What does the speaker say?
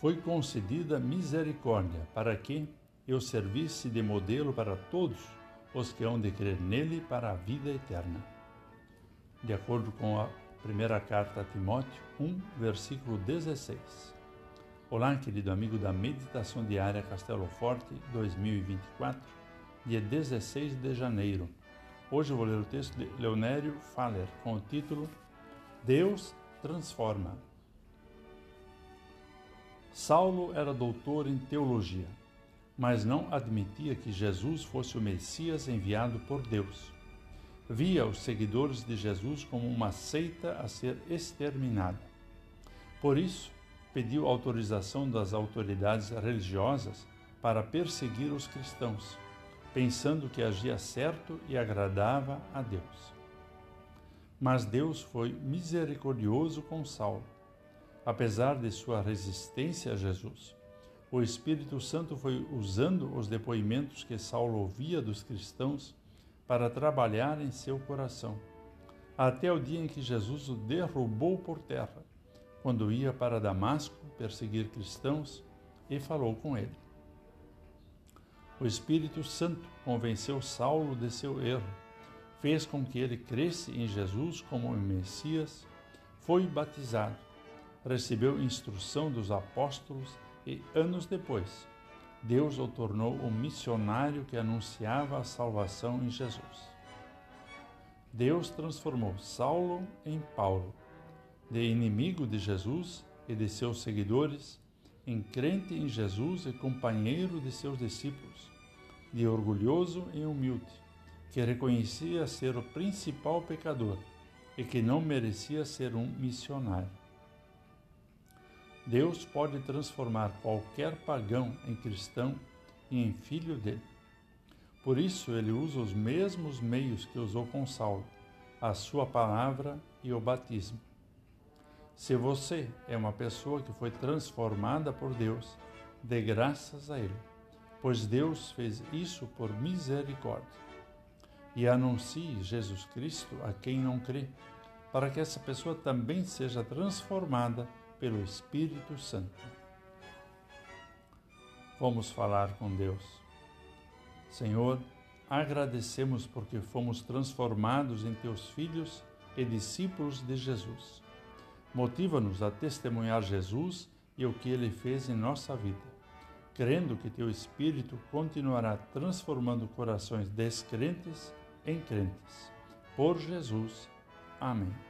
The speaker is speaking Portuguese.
foi concedida misericórdia para que eu servisse de modelo para todos os que hão de crer nele para a vida eterna. De acordo com a primeira carta a Timóteo 1, versículo 16. Olá, querido amigo da Meditação Diária Castelo Forte 2024, dia 16 de janeiro. Hoje eu vou ler o texto de Leonério Faller com o título Deus transforma. Saulo era doutor em teologia, mas não admitia que Jesus fosse o Messias enviado por Deus. Via os seguidores de Jesus como uma seita a ser exterminada. Por isso, pediu autorização das autoridades religiosas para perseguir os cristãos, pensando que agia certo e agradava a Deus. Mas Deus foi misericordioso com Saulo, apesar de sua resistência a Jesus. O Espírito Santo foi usando os depoimentos que Saulo ouvia dos cristãos para trabalhar em seu coração, até o dia em que Jesus o derrubou por terra, quando ia para Damasco perseguir cristãos e falou com ele. O Espírito Santo convenceu Saulo de seu erro fez com que ele cresce em Jesus como o Messias, foi batizado, recebeu instrução dos apóstolos e, anos depois, Deus o tornou o missionário que anunciava a salvação em Jesus. Deus transformou Saulo em Paulo, de inimigo de Jesus e de seus seguidores, em crente em Jesus e companheiro de seus discípulos, de orgulhoso em humilde, que reconhecia ser o principal pecador e que não merecia ser um missionário. Deus pode transformar qualquer pagão em cristão e em filho dele. Por isso, ele usa os mesmos meios que usou com Saulo, a sua palavra e o batismo. Se você é uma pessoa que foi transformada por Deus, dê graças a Ele, pois Deus fez isso por misericórdia e anuncie Jesus Cristo a quem não crê, para que essa pessoa também seja transformada pelo Espírito Santo. Vamos falar com Deus. Senhor, agradecemos porque fomos transformados em teus filhos e discípulos de Jesus. Motiva-nos a testemunhar Jesus e o que ele fez em nossa vida, crendo que teu Espírito continuará transformando corações descrentes em crentes. Por Jesus. Amém.